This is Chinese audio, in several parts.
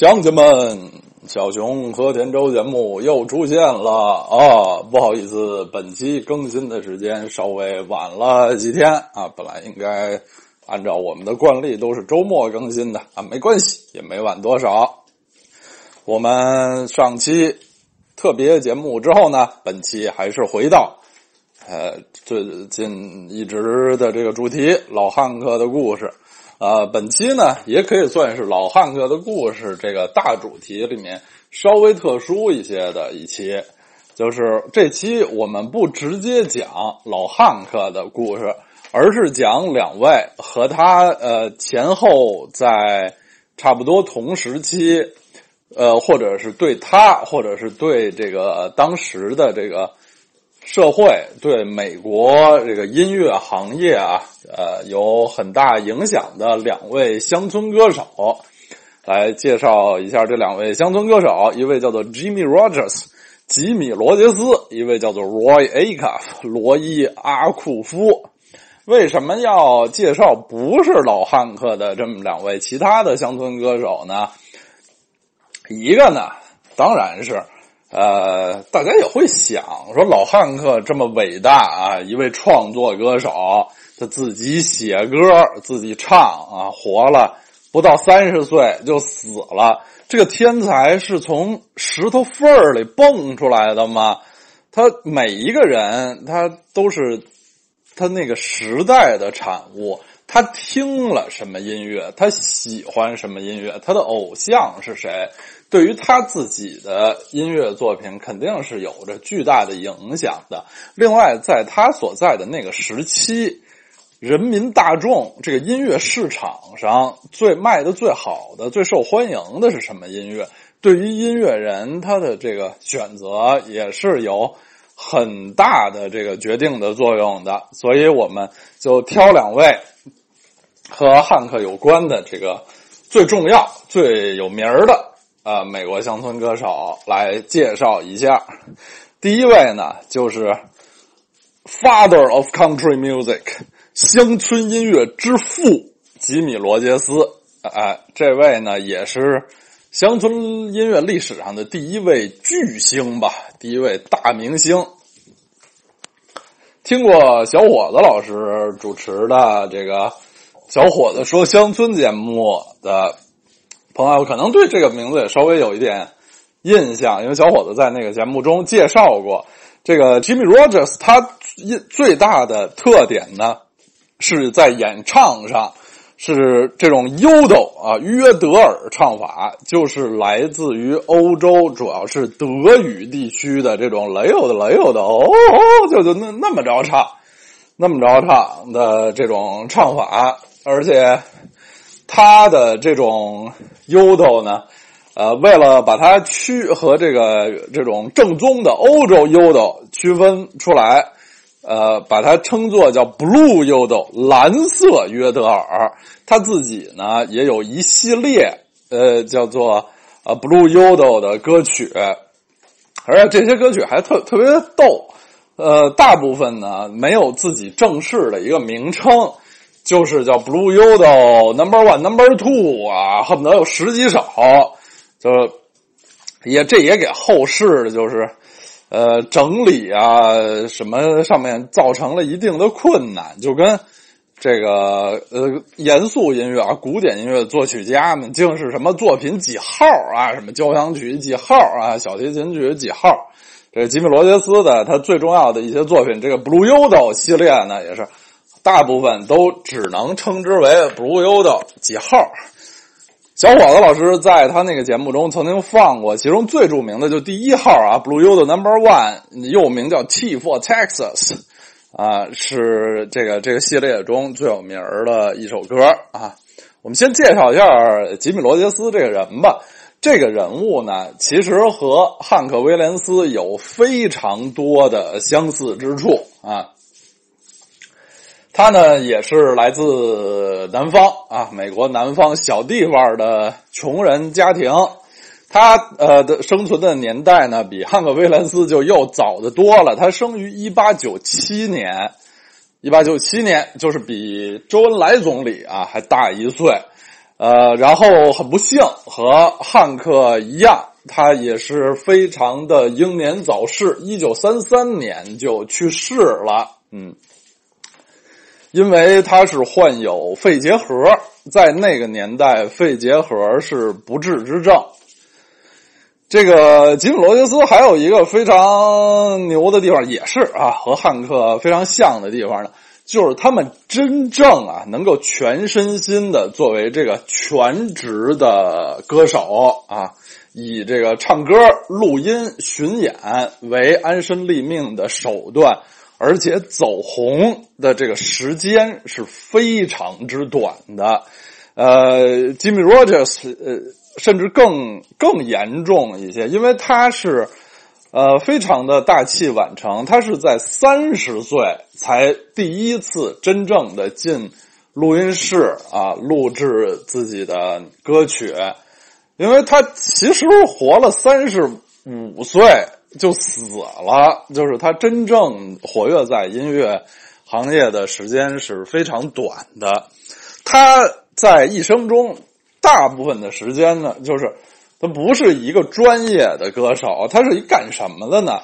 乡亲们，小熊和田周节目又出现了啊！不好意思，本期更新的时间稍微晚了几天啊，本来应该按照我们的惯例都是周末更新的啊，没关系，也没晚多少。我们上期特别节目之后呢，本期还是回到呃最近一直的这个主题——老汉克的故事。啊，本期呢也可以算是老汉克的故事这个大主题里面稍微特殊一些的一期，就是这期我们不直接讲老汉克的故事，而是讲两位和他呃前后在差不多同时期，呃或者是对他，或者是对这个当时的这个。社会对美国这个音乐行业啊，呃，有很大影响的两位乡村歌手，来介绍一下这两位乡村歌手。一位叫做 Jimmy Rogers，吉米·罗杰斯；一位叫做 Roy Acuff，罗伊·阿库夫。为什么要介绍不是老汉克的这么两位其他的乡村歌手呢？一个呢，当然是。呃，大家也会想说，老汉克这么伟大啊，一位创作歌手，他自己写歌，自己唱啊，活了不到三十岁就死了。这个天才是从石头缝里蹦出来的吗？他每一个人，他都是他那个时代的产物。他听了什么音乐？他喜欢什么音乐？他的偶像是谁？对于他自己的音乐作品，肯定是有着巨大的影响的。另外，在他所在的那个时期，人民大众这个音乐市场上最卖的最好的、最受欢迎的是什么音乐？对于音乐人他的这个选择也是有很大的这个决定的作用的。所以，我们就挑两位。和汉克有关的这个最重要、最有名儿的啊，美国乡村歌手来介绍一下。第一位呢，就是 Father of Country Music，乡村音乐之父吉米·罗杰斯。哎，这位呢，也是乡村音乐历史上的第一位巨星吧，第一位大明星。听过小伙子老师主持的这个。小伙子说：“乡村节目的朋友可能对这个名字也稍微有一点印象，因为小伙子在那个节目中介绍过这个 Jimmy Rogers。他最大的特点呢，是在演唱上是这种 Udo 啊约德尔唱法，就是来自于欧洲，主要是德语地区的这种雷欧的雷欧的哦，就就那那么着唱，那么着唱的这种唱法。”而且，他的这种优斗呢，呃，为了把它区和这个这种正宗的欧洲优斗区分出来，呃，把它称作叫 “blue 优斗”蓝色约德尔。他自己呢也有一系列呃叫做呃 “blue 优斗”的歌曲，而且这些歌曲还特特别逗，呃，大部分呢没有自己正式的一个名称。就是叫 Blue Yodel Number One Number Two 啊，恨不得有十几首，就也这也给后世的就是呃整理啊什么上面造成了一定的困难，就跟这个呃严肃音乐啊古典音乐作曲家们竟是什么作品几号啊，什么交响曲几号啊，小提琴曲几号，这吉米罗杰斯的他最重要的一些作品，这个 Blue Yodel 系列呢也是。大部分都只能称之为 Blue Yodel 几号。小伙子老师在他那个节目中曾经放过，其中最著名的就第一号啊，Blue Yodel Number One，又名叫 T for Texas，啊，是这个这个系列中最有名的一首歌啊。我们先介绍一下吉米罗杰斯这个人吧。这个人物呢，其实和汉克威廉斯有非常多的相似之处啊。他呢也是来自南方啊，美国南方小地方的穷人家庭。他呃的生存的年代呢，比汉克·威廉斯就又早的多了。他生于一八九七年，一八九七年就是比周恩来总理啊还大一岁。呃，然后很不幸和汉克一样，他也是非常的英年早逝，一九三三年就去世了。嗯，因为他是患有肺结核，在那个年代，肺结核是不治之症。这个吉姆·罗杰斯还有一个非常牛的地方，也是啊，和汉克非常像的地方呢，就是他们真正啊能够全身心的作为这个全职的歌手啊，以这个唱歌、录音、巡演为安身立命的手段，而且走红的这个时间是非常之短的。呃，吉米·罗杰斯呃。甚至更更严重一些，因为他是，呃，非常的大器晚成。他是在三十岁才第一次真正的进录音室啊，录制自己的歌曲。因为他其实活了三十五岁就死了，就是他真正活跃在音乐行业的时间是非常短的。他在一生中。大部分的时间呢，就是他不是一个专业的歌手，他是一干什么的呢？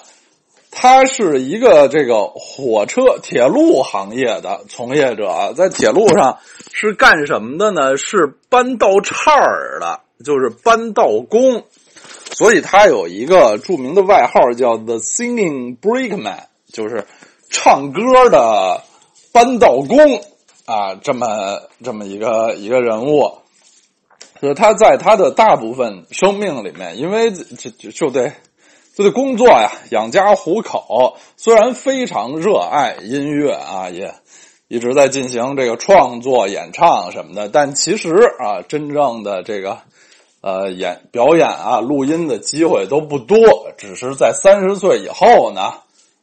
他是一个这个火车、铁路行业的从业者，在铁路上是干什么的呢？是搬道岔儿的，就是搬道工。所以他有一个著名的外号叫 “The Singing Brakeman”，就是唱歌的搬道工啊，这么这么一个一个人物。是他在他的大部分生命里面，因为就就就得就得工作呀，养家糊口。虽然非常热爱音乐啊，也一直在进行这个创作、演唱什么的，但其实啊，真正的这个呃演表演啊、录音的机会都不多。只是在三十岁以后呢，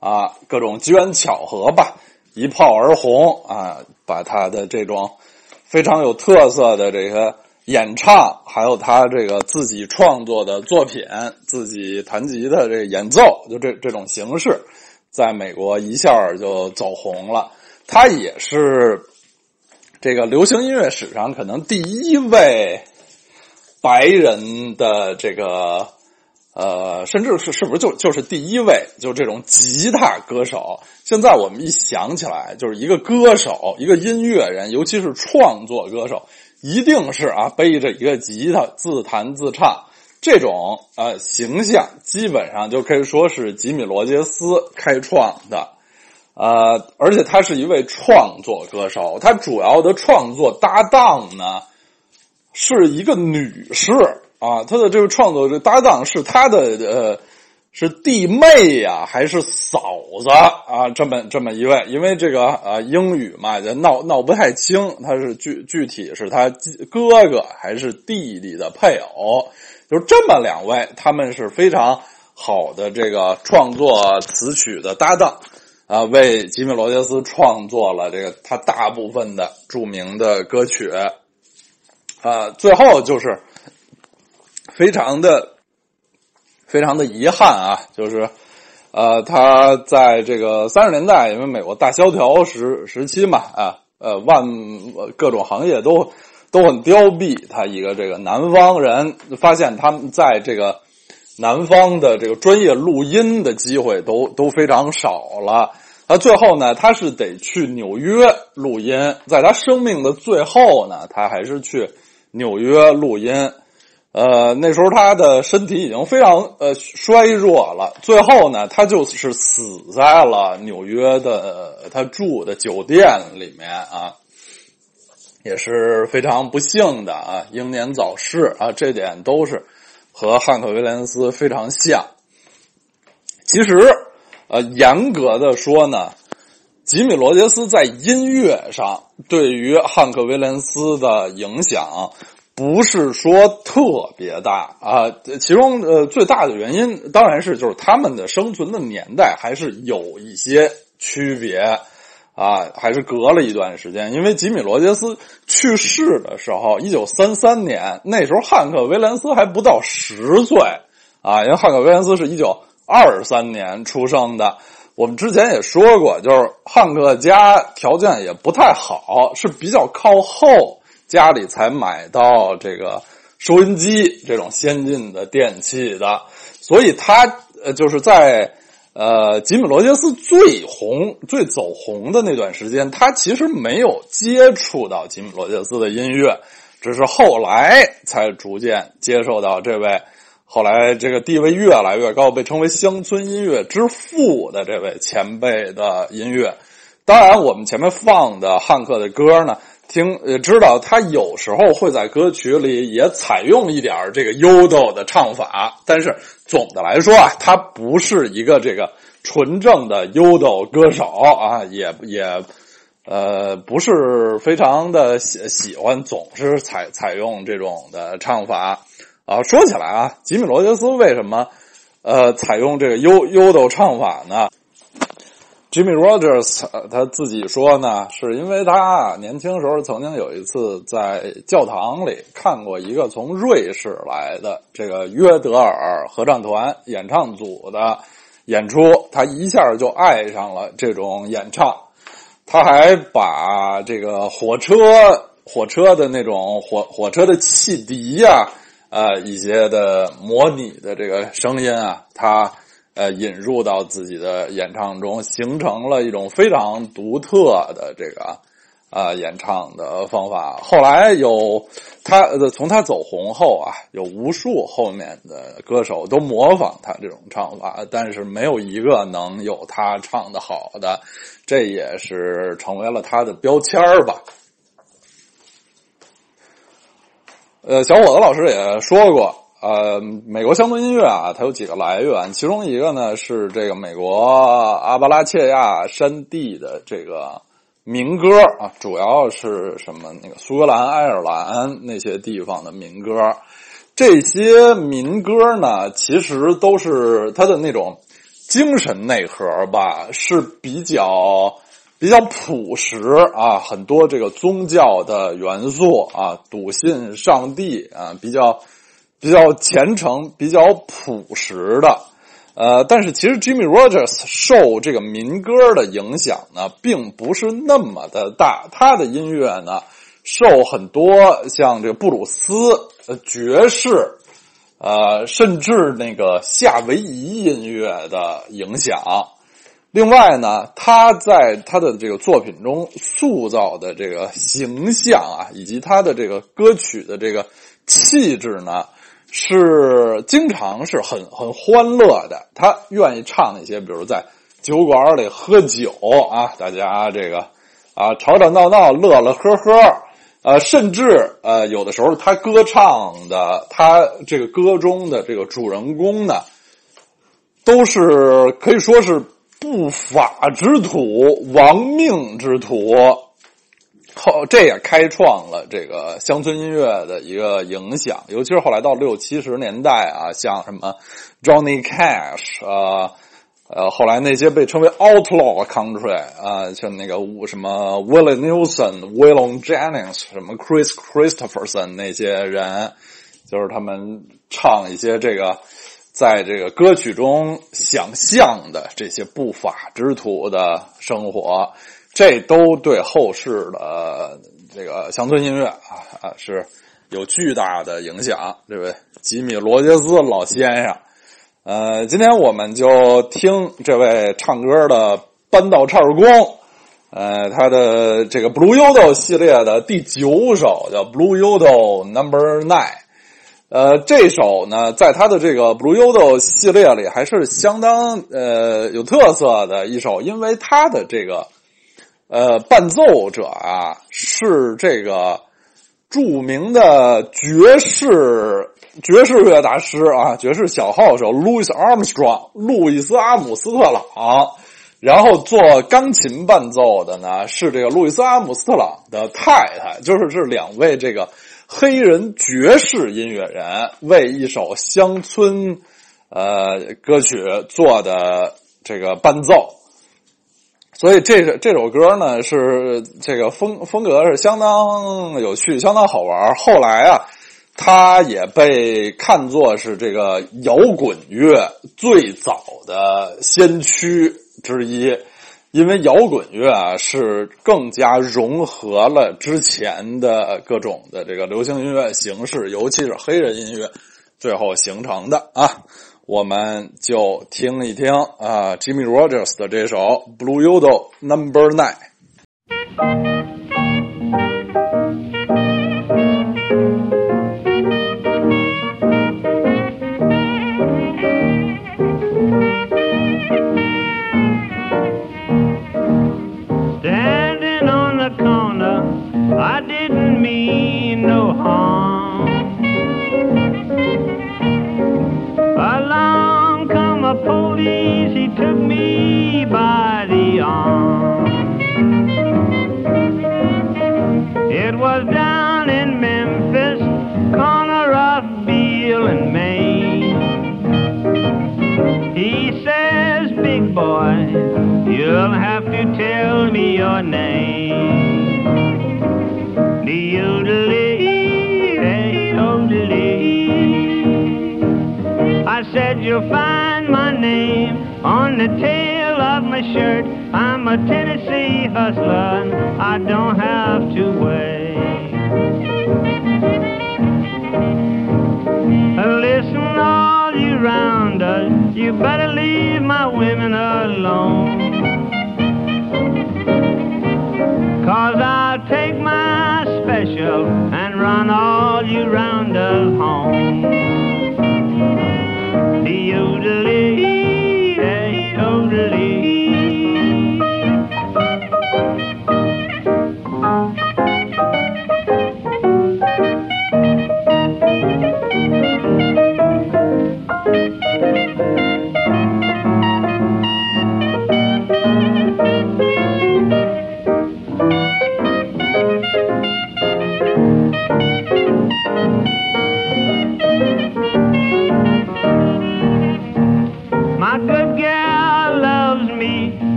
啊，各种机缘巧合吧，一炮而红啊，把他的这种非常有特色的这个。演唱，还有他这个自己创作的作品，自己弹吉的这个演奏，就这这种形式，在美国一下就走红了。他也是这个流行音乐史上可能第一位白人的这个呃，甚至是是不是就就是第一位就这种吉他歌手？现在我们一想起来，就是一个歌手，一个音乐人，尤其是创作歌手。一定是啊，背着一个吉他自弹自唱，这种呃形象基本上就可以说是吉米·罗杰斯开创的，呃，而且他是一位创作歌手，他主要的创作搭档呢是一个女士啊，她的这个创作这搭档是她的呃。是弟妹呀，还是嫂子啊？这么这么一位，因为这个啊，英语嘛，就闹闹不太清，他是具具体是他哥哥还是弟弟的配偶，就这么两位，他们是非常好的这个创作词曲的搭档啊，为吉米·罗杰斯创作了这个他大部分的著名的歌曲啊，最后就是非常的。非常的遗憾啊，就是，呃，他在这个三十年代，因为美国大萧条时时期嘛，啊，呃，万各种行业都都很凋敝。他一个这个南方人，发现他们在这个南方的这个专业录音的机会都都非常少了。他最后呢，他是得去纽约录音，在他生命的最后呢，他还是去纽约录音。呃，那时候他的身体已经非常呃衰弱了，最后呢，他就是死在了纽约的他住的酒店里面啊，也是非常不幸的啊，英年早逝啊，这点都是和汉克·威廉斯非常像。其实，呃，严格的说呢，吉米·罗杰斯在音乐上对于汉克·威廉斯的影响。不是说特别大啊，其中呃最大的原因当然是就是他们的生存的年代还是有一些区别啊，还是隔了一段时间。因为吉米·罗杰斯去世的时候，一九三三年，那时候汉克·威廉斯还不到十岁啊，因为汉克·威廉斯是一九二三年出生的。我们之前也说过，就是汉克家条件也不太好，是比较靠后。家里才买到这个收音机这种先进的电器的，所以他呃就是在呃吉米罗杰斯最红、最走红的那段时间，他其实没有接触到吉米罗杰斯的音乐，只是后来才逐渐接受到这位。后来，这个地位越来越高，被称为乡村音乐之父的这位前辈的音乐。当然，我们前面放的汉克的歌呢，听也知道他有时候会在歌曲里也采用一点这个 Udo 的唱法，但是总的来说啊，他不是一个这个纯正的 Udo 歌手啊，也也呃不是非常的喜喜欢总是采采用这种的唱法。啊，说起来啊，吉米罗杰斯为什么呃采用这个优优斗唱法呢？Jimmy Rogers 他自己说呢，是因为他年轻时候曾经有一次在教堂里看过一个从瑞士来的这个约德尔合唱团演唱组的演出，他一下就爱上了这种演唱。他还把这个火车火车的那种火火车的汽笛呀。呃，一些的模拟的这个声音啊，他呃引入到自己的演唱中，形成了一种非常独特的这个啊演唱的方法。后来有他呃从他走红后啊，有无数后面的歌手都模仿他这种唱法，但是没有一个能有他唱的好的，这也是成为了他的标签吧。呃，小伙子老师也说过，呃，美国乡村音乐啊，它有几个来源，其中一个呢是这个美国阿巴拉契亚山地的这个民歌啊，主要是什么那个苏格兰、爱尔兰那些地方的民歌，这些民歌呢，其实都是它的那种精神内核吧，是比较。比较朴实啊，很多这个宗教的元素啊，笃信上帝啊，比较比较虔诚，比较朴实的。呃，但是其实 Jimmy Rogers 受这个民歌的影响呢，并不是那么的大。他的音乐呢，受很多像这个布鲁斯、呃爵士，呃，甚至那个夏威夷音乐的影响。另外呢，他在他的这个作品中塑造的这个形象啊，以及他的这个歌曲的这个气质呢，是经常是很很欢乐的。他愿意唱一些，比如在酒馆里喝酒啊，大家这个啊吵吵闹闹、乐乐呵呵，呃，甚至呃有的时候他歌唱的，他这个歌中的这个主人公呢，都是可以说是。不法之徒，亡命之徒，后这也开创了这个乡村音乐的一个影响，尤其是后来到六七十年代啊，像什么 Johnny Cash 啊，呃，后来那些被称为 Outlaw Country 啊，像那个什么 Willie Nelson、Willon Jennings、什么 Chris Christopherson 那些人，就是他们唱一些这个。在这个歌曲中想象的这些不法之徒的生活，这都对后世的这个乡村音乐啊啊是有巨大的影响。这位吉米·罗杰斯老先生，呃，今天我们就听这位唱歌的扳道唱工，呃，他的这个 Blue Yodel 系列的第九首叫 Blue Yodel Number Nine。呃，这首呢，在他的这个 Blue Yodel 系列里还是相当呃有特色的一首，因为他的这个呃伴奏者啊是这个著名的爵士爵士乐大师啊，爵士小号手 Louis Armstrong 路易斯阿姆斯特朗，然后做钢琴伴奏的呢是这个路易斯阿姆斯特朗的太太，就是这两位这个。黑人爵士音乐人为一首乡村呃歌曲做的这个伴奏，所以这个这首歌呢是这个风风格是相当有趣、相当好玩。后来啊，它也被看作是这个摇滚乐最早的先驱之一。因为摇滚乐啊是更加融合了之前的各种的这个流行音乐形式，尤其是黑人音乐，最后形成的啊。我们就听一听啊，Jimmy Rogers 的这首《Blue Yodel Number Nine》。Took me by the arm. It was down in Memphis, corner of Beale and Main. He says, big boy, you'll have to tell me your name. The odelie, odelie. I said you'll find my name on the tail of my shirt. I'm a Tennessee hustler, and I don't have to wait. Listen, all you rounders, you better leave my women alone. Cause I'll take my special and run all you rounders home. The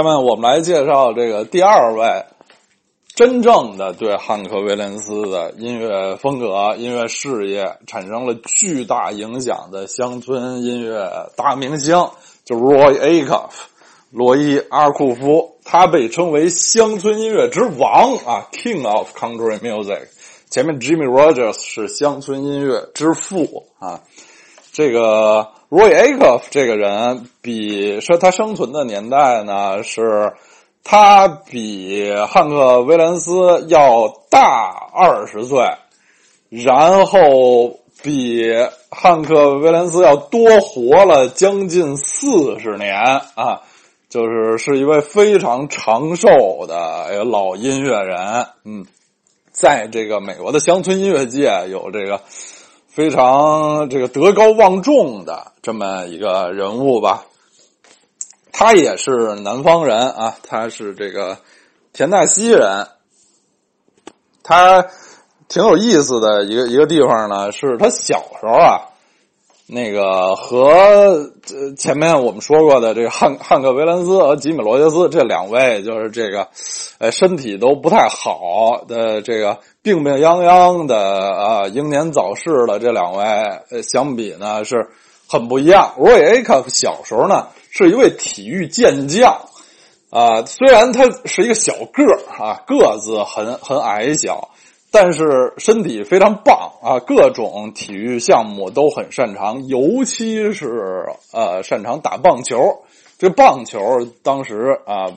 下面我们来介绍这个第二位真正的对汉克·威廉斯的音乐风格、音乐事业产生了巨大影响的乡村音乐大明星，就是 Roy Acuff，罗伊·阿库夫。他被称为乡村音乐之王啊，King of Country Music。前面 Jimmy Rogers 是乡村音乐之父啊。这个 Roy Acuff 这个人比说他生存的年代呢，是他比汉克·威廉斯要大二十岁，然后比汉克·威廉斯要多活了将近四十年啊，就是是一位非常长寿的老音乐人，嗯，在这个美国的乡村音乐界有这个。非常这个德高望重的这么一个人物吧，他也是南方人啊，他是这个田纳西人。他挺有意思的一个一个地方呢，是他小时候啊，那个和前面我们说过的这个汉汉克·维兰斯和吉米·罗杰斯这两位，就是这个呃身体都不太好的这个。病病殃殃的啊，英年早逝的这两位，相比呢是很不一样。Roy Acuff 小时候呢是一位体育健将，啊，虽然他是一个小个啊，个子很很矮小，但是身体非常棒啊，各种体育项目都很擅长，尤其是呃擅长打棒球。这棒球当时啊，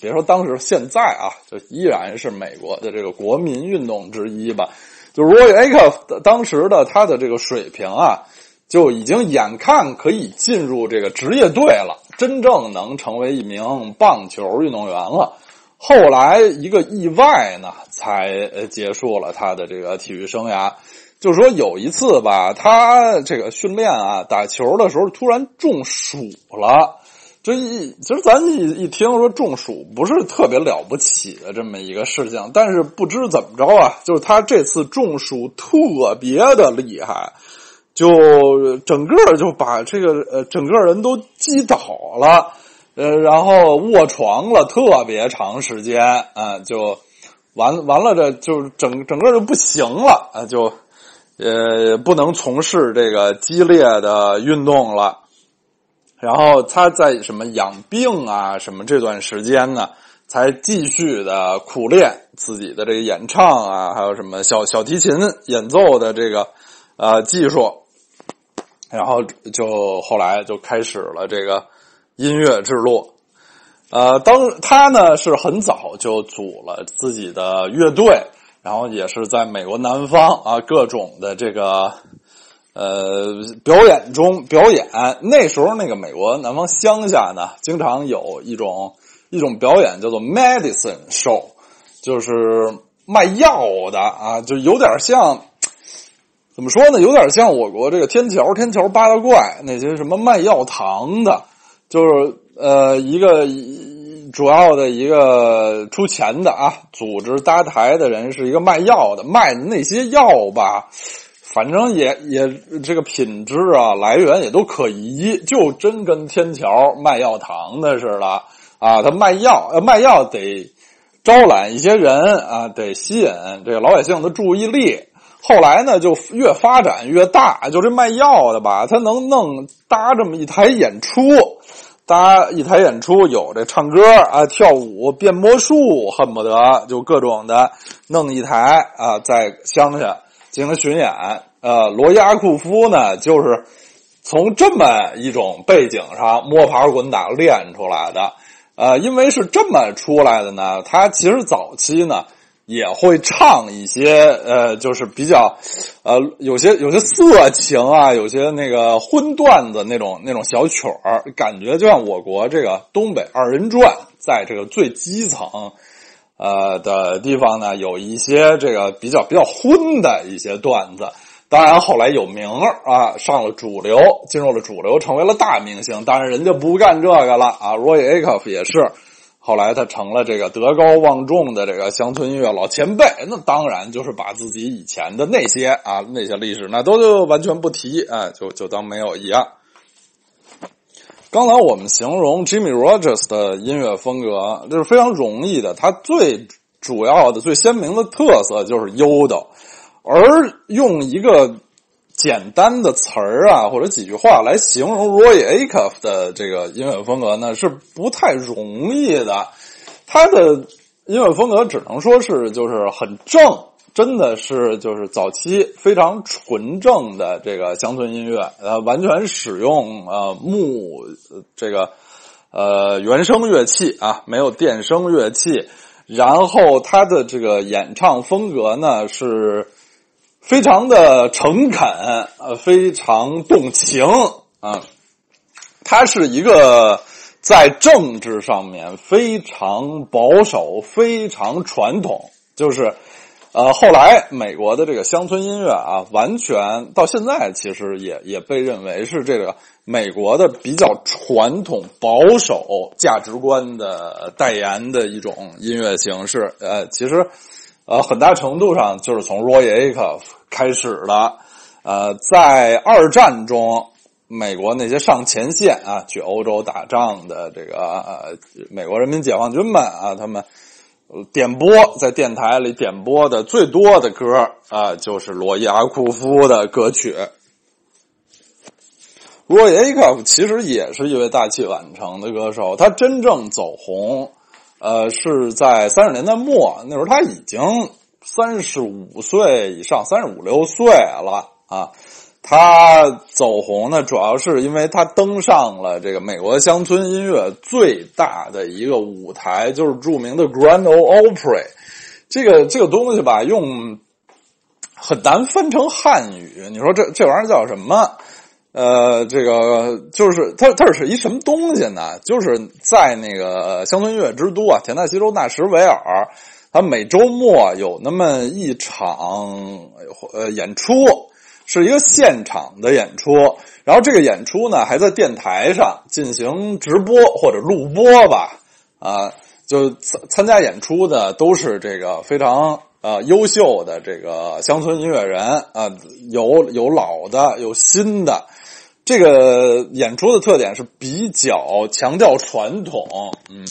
别说当时，现在啊，就依然是美国的这个国民运动之一吧。就 Roy Acuff 当时的他的这个水平啊，就已经眼看可以进入这个职业队了，真正能成为一名棒球运动员了。后来一个意外呢，才结束了他的这个体育生涯。就是说有一次吧，他这个训练啊，打球的时候突然中暑了。这一其实咱一一听说中暑不是特别了不起的这么一个事情，但是不知怎么着啊，就是他这次中暑特别的厉害，就整个就把这个呃整个人都击倒了，呃，然后卧床了特别长时间啊，就完完了，这就整整个就不行了啊，就呃不能从事这个激烈的运动了。然后他在什么养病啊什么这段时间呢，才继续的苦练自己的这个演唱啊，还有什么小小提琴演奏的这个呃技术，然后就后来就开始了这个音乐之路。呃，当他呢是很早就组了自己的乐队，然后也是在美国南方啊各种的这个。呃，表演中表演那时候，那个美国南方乡下呢，经常有一种一种表演叫做 medicine show，就是卖药的啊，就有点像怎么说呢？有点像我国这个天桥天桥八大怪那些什么卖药糖的，就是呃一个主要的一个出钱的啊，组织搭台的人是一个卖药的，卖的那些药吧。反正也也这个品质啊，来源也都可疑，就真跟天桥卖药糖的似的啊。他卖药，卖药得招揽一些人啊，得吸引这个老百姓的注意力。后来呢，就越发展越大，就这卖药的吧，他能弄搭这么一台演出，搭一台演出有这唱歌啊、跳舞、变魔术，恨不得就各种的弄一台啊，在乡下。进行巡演，呃，罗伊阿库夫呢，就是从这么一种背景上摸爬滚打练出来的，呃，因为是这么出来的呢，他其实早期呢也会唱一些，呃，就是比较，呃，有些有些色情啊，有些那个荤段子那种那种小曲儿，感觉就像我国这个东北二人转，在这个最基层。呃的地方呢，有一些这个比较比较荤的一些段子，当然后来有名啊，上了主流，进入了主流，成为了大明星。当然人家不干这个了啊，Roy Acuff 也是，后来他成了这个德高望重的这个乡村音乐老前辈，那当然就是把自己以前的那些啊那些历史那都就完全不提啊，就就当没有一样。刚才我们形容 Jimmy Rogers 的音乐风格，这是非常容易的。他最主要的、最鲜明的特色就是悠的，而用一个简单的词儿啊，或者几句话来形容 Roy Acuff 的这个音乐风格呢，是不太容易的。他的音乐风格只能说是就是很正。真的是就是早期非常纯正的这个乡村音乐，呃，完全使用呃木这个呃原声乐器啊，没有电声乐器。然后他的这个演唱风格呢是非常的诚恳，呃，非常动情啊。他是一个在政治上面非常保守、非常传统，就是。呃，后来美国的这个乡村音乐啊，完全到现在其实也也被认为是这个美国的比较传统保守价值观的代言的一种音乐形式。呃，其实呃很大程度上就是从 Roy Acuff 开始的。呃，在二战中，美国那些上前线啊去欧洲打仗的这个呃美国人民解放军们啊，他们。点播在电台里点播的最多的歌啊，就是罗伊阿库夫的歌曲。罗伊阿库夫其实也是一位大器晚成的歌手，他真正走红，呃，是在三十年代末，那时候他已经三十五岁以上，三十五六岁了啊。他走红呢，主要是因为他登上了这个美国乡村音乐最大的一个舞台，就是著名的 Grand Ole Opry。这个这个东西吧，用很难分成汉语。你说这这玩意儿叫什么？呃，这个就是它，它是一什么东西呢？就是在那个乡村音乐之都啊，田纳西州纳什维尔，它每周末有那么一场呃演出，是一个现场的演出。然后这个演出呢，还在电台上进行直播或者录播吧。啊，就参参加演出的都是这个非常。呃，优秀的这个乡村音乐人啊，有有老的，有新的。这个演出的特点是比较强调传统，嗯，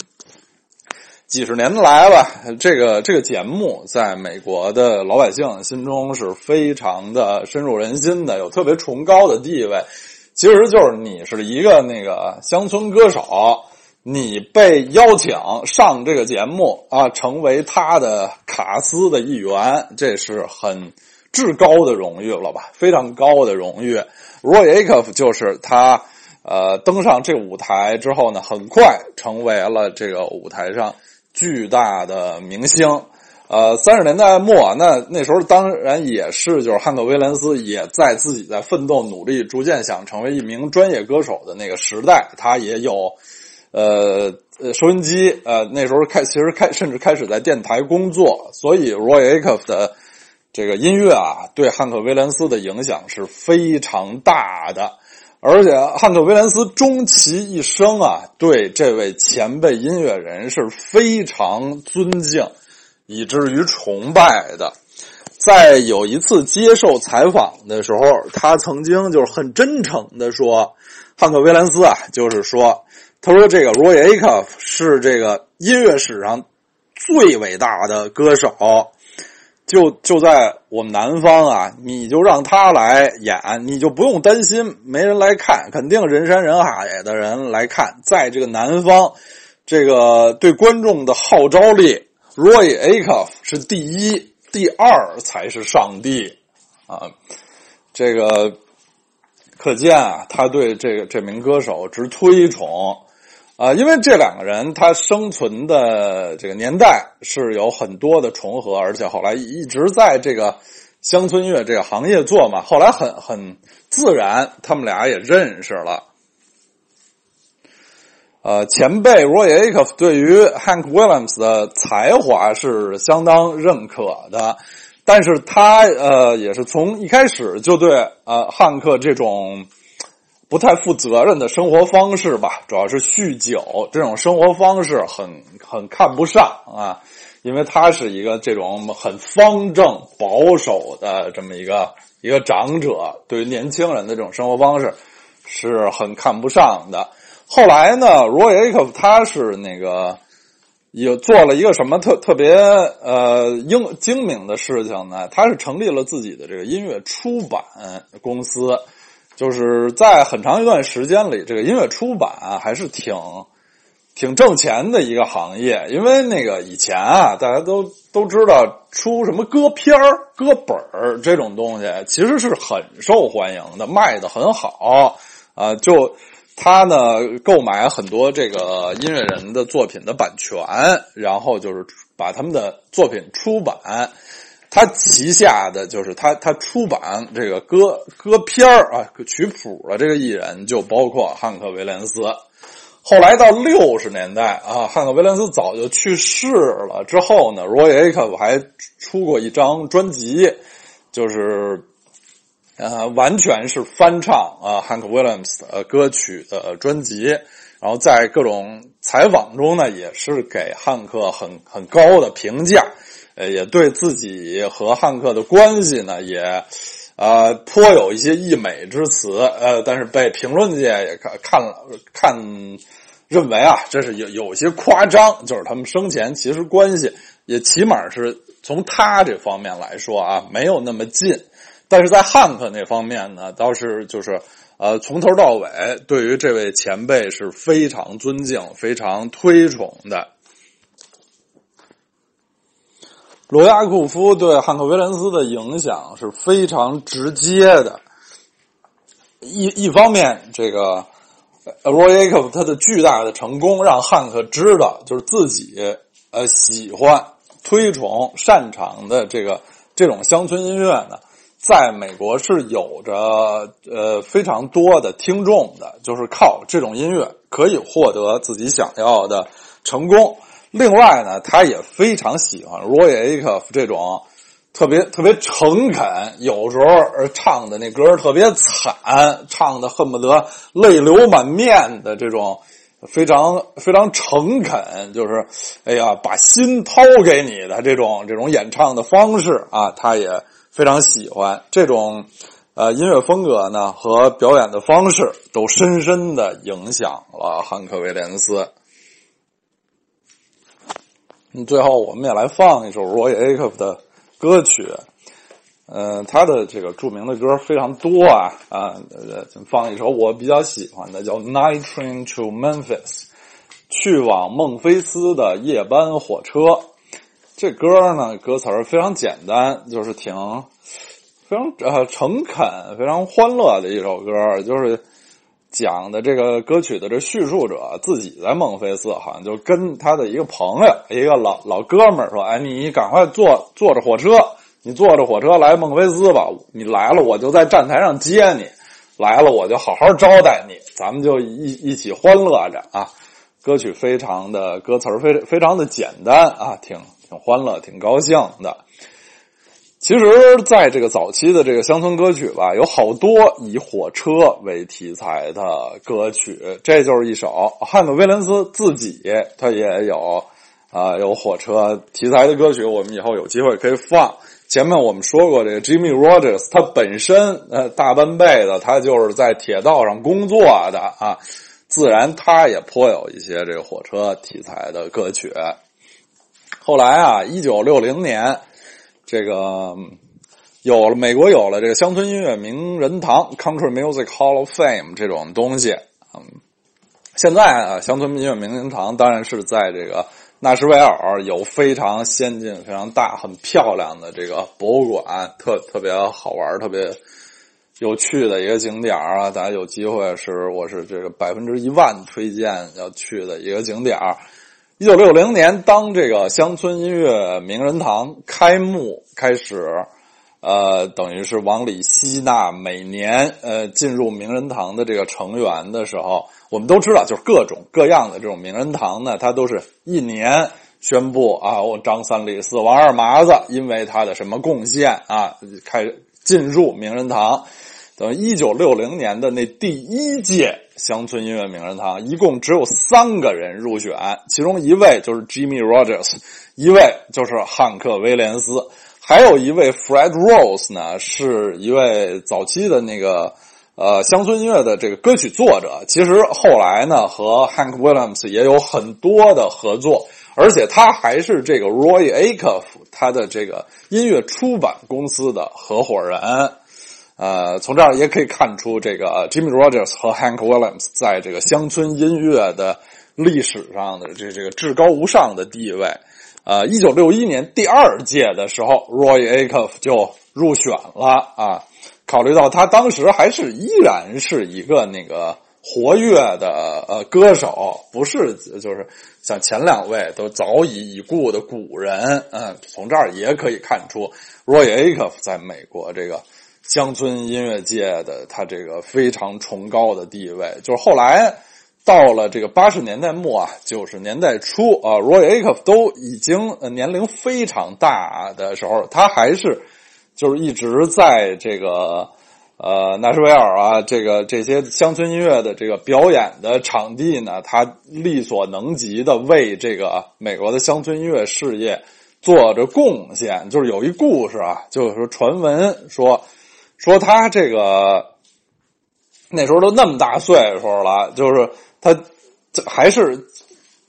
几十年来吧，这个这个节目在美国的老百姓心中是非常的深入人心的，有特别崇高的地位。其实就是你是一个那个乡村歌手。你被邀请上这个节目啊，成为他的卡司的一员，这是很至高的荣誉了吧？非常高的荣誉。Roy Acuff 就是他，呃，登上这舞台之后呢，很快成为了这个舞台上巨大的明星。呃，三十年代末，那那时候当然也是，就是汉克威廉斯也在自己在奋斗努力，逐渐想成为一名专业歌手的那个时代，他也有。呃，收音机呃，那时候开，其实开，甚至开始在电台工作，所以 Roy Acuff 的这个音乐啊，对汉克威廉斯的影响是非常大的。而且汉克威廉斯终其一生啊，对这位前辈音乐人是非常尊敬，以至于崇拜的。在有一次接受采访的时候，他曾经就是很真诚的说，汉克威廉斯啊，就是说。他说：“这个 Roy Acuff 是这个音乐史上最伟大的歌手，就就在我们南方啊，你就让他来演，你就不用担心没人来看，肯定人山人海的人来看。在这个南方，这个对观众的号召力，Roy Acuff 是第一，第二才是上帝啊！这个可见啊，他对这个这名歌手之推崇。”啊，因为这两个人他生存的这个年代是有很多的重合，而且后来一直在这个乡村乐这个行业做嘛，后来很很自然，他们俩也认识了。呃，前辈 Roy Acuff 对于 Hank Williams 的才华是相当认可的，但是他呃也是从一开始就对呃汉克这种。不太负责任的生活方式吧，主要是酗酒这种生活方式很很看不上啊，因为他是一个这种很方正保守的这么一个一个长者，对于年轻人的这种生活方式是很看不上的。后来呢，Roy Acuff 他是那个也做了一个什么特特别呃英精明的事情呢？他是成立了自己的这个音乐出版公司。就是在很长一段时间里，这个音乐出版还是挺挺挣钱的一个行业。因为那个以前啊，大家都都知道出什么歌片儿、歌本儿这种东西，其实是很受欢迎的，卖的很好啊。就他呢，购买很多这个音乐人的作品的版权，然后就是把他们的作品出版。他旗下的就是他，他出版这个歌歌片儿啊，曲谱的这个艺人就包括汉克·威廉斯。后来到六十年代啊，汉克·威廉斯早就去世了。之后呢，Roy Acuff 还出过一张专辑，就是呃，完全是翻唱啊汉克·威廉斯的歌曲的专辑。然后在各种采访中呢，也是给汉克很很高的评价。呃，也对自己和汉克的关系呢，也，呃，颇有一些溢美之词。呃，但是被评论界也看看了看，认为啊，这是有有些夸张。就是他们生前其实关系也起码是从他这方面来说啊，没有那么近。但是在汉克那方面呢，倒是就是呃，从头到尾对于这位前辈是非常尊敬、非常推崇的。罗亚库夫对汉克·威廉斯的影响是非常直接的。一一方面，这个罗亚库夫他的巨大的成功，让汉克知道，就是自己呃喜欢、推崇、擅长的这个这种乡村音乐呢，在美国是有着呃非常多的听众的，就是靠这种音乐可以获得自己想要的成功。另外呢，他也非常喜欢 Roy Acuff 这种特别特别诚恳，有时候唱的那歌特别惨，唱的恨不得泪流满面的这种非常非常诚恳，就是哎呀把心掏给你的这种这种演唱的方式啊，他也。非常喜欢这种，呃，音乐风格呢和表演的方式都深深的影响了汉克·威廉斯。最后我们也来放一首 Roy Acuff 的歌曲，嗯，他的这个著名的歌非常多啊啊，放一首我比较喜欢的叫《Night Train to Memphis》，去往孟菲斯的夜班火车。这歌呢，歌词非常简单，就是挺非常呃诚恳、非常欢乐的一首歌。就是讲的这个歌曲的这叙述者自己在孟菲斯，好像就跟他的一个朋友、一个老老哥们儿说：“哎，你赶快坐坐着火车，你坐着火车来孟菲斯吧。你来了，我就在站台上接你；来了，我就好好招待你。咱们就一一起欢乐着啊。”歌曲非常的歌词非非常的简单啊，挺。挺欢乐，挺高兴的。其实，在这个早期的这个乡村歌曲吧，有好多以火车为题材的歌曲。这就是一首汉克·威廉斯自己，他也有啊，有火车题材的歌曲。我们以后有机会可以放。前面我们说过，这个 Jimmy Rogers，他本身呃大半辈子他就是在铁道上工作的啊，自然他也颇有一些这个火车题材的歌曲。后来啊，一九六零年，这个有了美国有了这个乡村音乐名人堂 （Country Music Hall of Fame） 这种东西。嗯，现在啊，乡村音乐名人堂当然是在这个纳什维尔有非常先进、非常大、很漂亮的这个博物馆，特特别好玩、特别有趣的一个景点啊！大家有机会是，我是这个百分之一万推荐要去的一个景点一九六零年，当这个乡村音乐名人堂开幕开始，呃，等于是往里吸纳每年呃进入名人堂的这个成员的时候，我们都知道，就是各种各样的这种名人堂呢，它都是一年宣布啊，我张三李四王二麻子，因为他的什么贡献啊，开进入名人堂。等于一九六零年的那第一届乡村音乐名人堂，一共只有三个人入选，其中一位就是 Jimmy Rogers，一位就是汉克·威廉斯，还有一位 Fred Rose 呢，是一位早期的那个呃乡村音乐的这个歌曲作者。其实后来呢，和 Hank Williams 也有很多的合作，而且他还是这个 Roy Acuff 他的这个音乐出版公司的合伙人。呃，从这儿也可以看出，这个 Jimmy Rogers 和 Hank Williams 在这个乡村音乐的历史上的这这个至高无上的地位。呃，一九六一年第二届的时候，Roy Acuff 就入选了啊。考虑到他当时还是依然是一个那个活跃的呃歌手，不是就是像前两位都早已已故的古人。嗯，从这儿也可以看出，Roy Acuff 在美国这个。乡村音乐界的他这个非常崇高的地位，就是后来到了这个八十年代末啊，九十年代初啊，Roy Acuff 都已经年龄非常大的时候，他还是就是一直在这个呃纳什维尔啊，这个这些乡村音乐的这个表演的场地呢，他力所能及的为这个美国的乡村音乐事业做着贡献。就是有一故事啊，就是说传闻说。说他这个那时候都那么大岁数了，就是他还是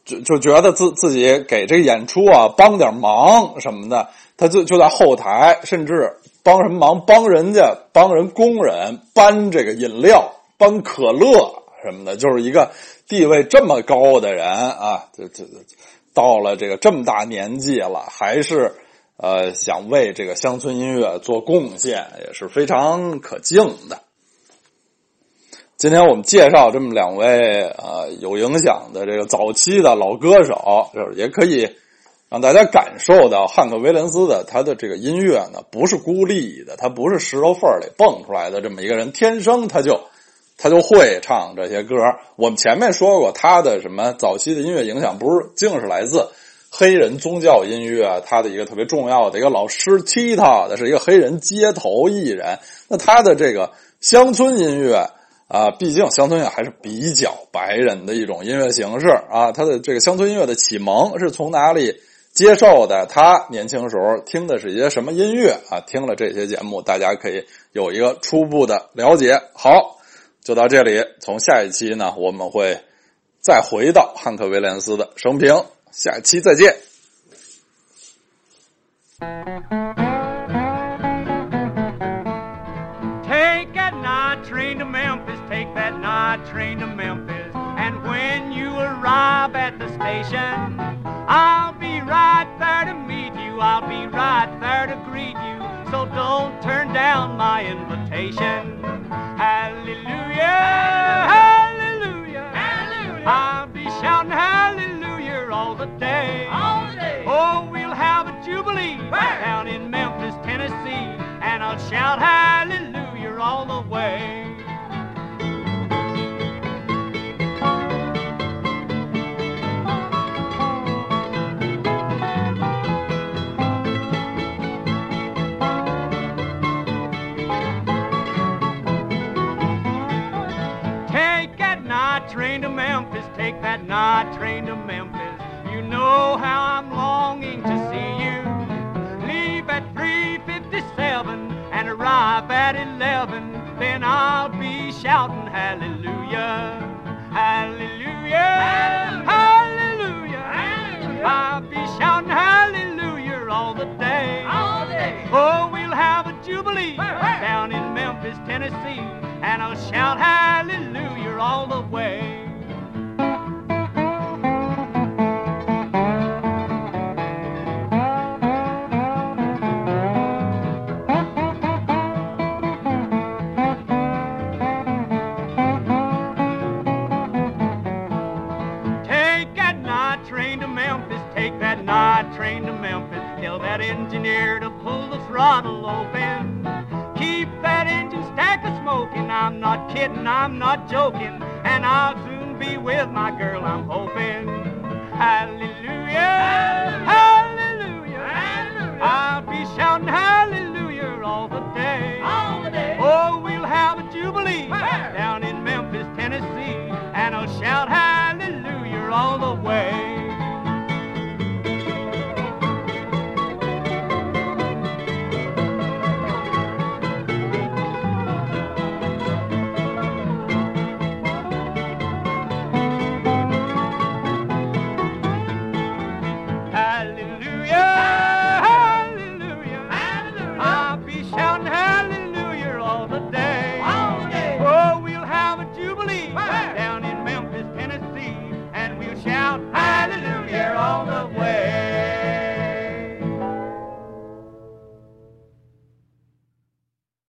就就觉得自自己给这演出啊帮点忙什么的，他就就在后台，甚至帮什么忙，帮人家帮人工人搬这个饮料，搬可乐什么的，就是一个地位这么高的人啊，就就到了这个这么大年纪了，还是。呃，想为这个乡村音乐做贡献也是非常可敬的。今天我们介绍这么两位呃有影响的这个早期的老歌手，就是也可以让大家感受到汉克·威廉斯的他的这个音乐呢，不是孤立的，他不是石头缝里蹦出来的这么一个人，天生他就他就会唱这些歌。我们前面说过，他的什么早期的音乐影响，不是净是来自黑人宗教音乐，他的一个特别重要的一个老师踢他的是一个黑人街头艺人。那他的这个乡村音乐。啊，毕竟乡村音乐还是比较白人的一种音乐形式啊。他的这个乡村音乐的启蒙是从哪里接受的？他年轻时候听的是一些什么音乐啊？听了这些节目，大家可以有一个初步的了解。好，就到这里。从下一期呢，我们会再回到汉克·威廉斯的生平。下期再见。night train to Memphis. And when you arrive at the station, I'll be right there to meet you. I'll be right there to greet you. So don't turn down my invitation. Hallelujah, hallelujah, hallelujah. I'll be shouting hallelujah all the day. All the day. Oh, we'll have a jubilee Where? down in Memphis, Tennessee, and I'll shout hallelujah Tennessee, and I'll shout hallelujah all the way. Take that night train to Memphis, take that night train to Memphis. Tell that engineer to pull the throttle open. Smoking. I'm not kidding, I'm not joking. And I'll soon be with my girl, I'm hoping. Hallelujah, hallelujah,